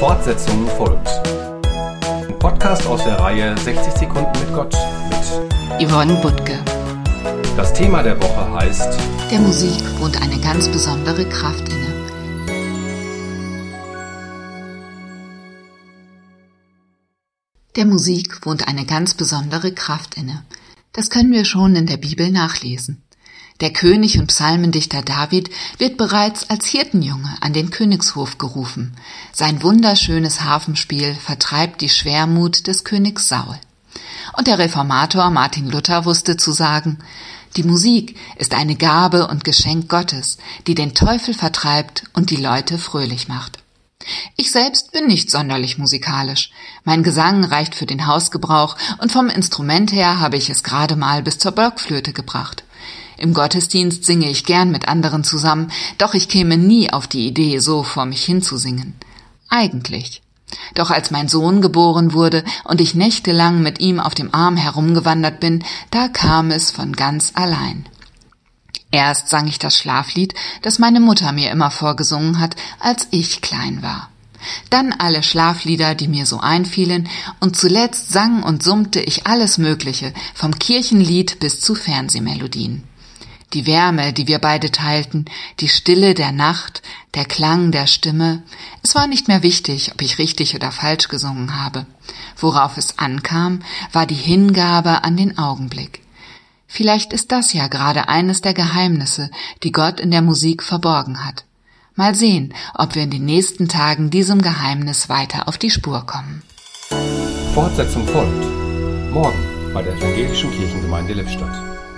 Fortsetzung folgt. Ein Podcast aus der Reihe 60 Sekunden mit Gott mit Yvonne Butke. Das Thema der Woche heißt Der Musik wohnt eine ganz besondere Kraft inne. Der Musik wohnt eine ganz besondere Kraft inne. Das können wir schon in der Bibel nachlesen. Der König und Psalmendichter David wird bereits als Hirtenjunge an den Königshof gerufen. Sein wunderschönes Hafenspiel vertreibt die Schwermut des Königs Saul. Und der Reformator Martin Luther wusste zu sagen, die Musik ist eine Gabe und Geschenk Gottes, die den Teufel vertreibt und die Leute fröhlich macht. Ich selbst bin nicht sonderlich musikalisch. Mein Gesang reicht für den Hausgebrauch und vom Instrument her habe ich es gerade mal bis zur Blockflöte gebracht. Im Gottesdienst singe ich gern mit anderen zusammen, doch ich käme nie auf die Idee, so vor mich hinzusingen. Eigentlich. Doch als mein Sohn geboren wurde und ich nächtelang mit ihm auf dem Arm herumgewandert bin, da kam es von ganz allein. Erst sang ich das Schlaflied, das meine Mutter mir immer vorgesungen hat, als ich klein war. Dann alle Schlaflieder, die mir so einfielen, und zuletzt sang und summte ich alles Mögliche, vom Kirchenlied bis zu Fernsehmelodien die Wärme, die wir beide teilten, die Stille der Nacht, der Klang der Stimme. Es war nicht mehr wichtig, ob ich richtig oder falsch gesungen habe. Worauf es ankam, war die Hingabe an den Augenblick. Vielleicht ist das ja gerade eines der Geheimnisse, die Gott in der Musik verborgen hat. Mal sehen, ob wir in den nächsten Tagen diesem Geheimnis weiter auf die Spur kommen. Fortsetzung folgt. Morgen bei der Evangelischen Kirchengemeinde Lippstadt.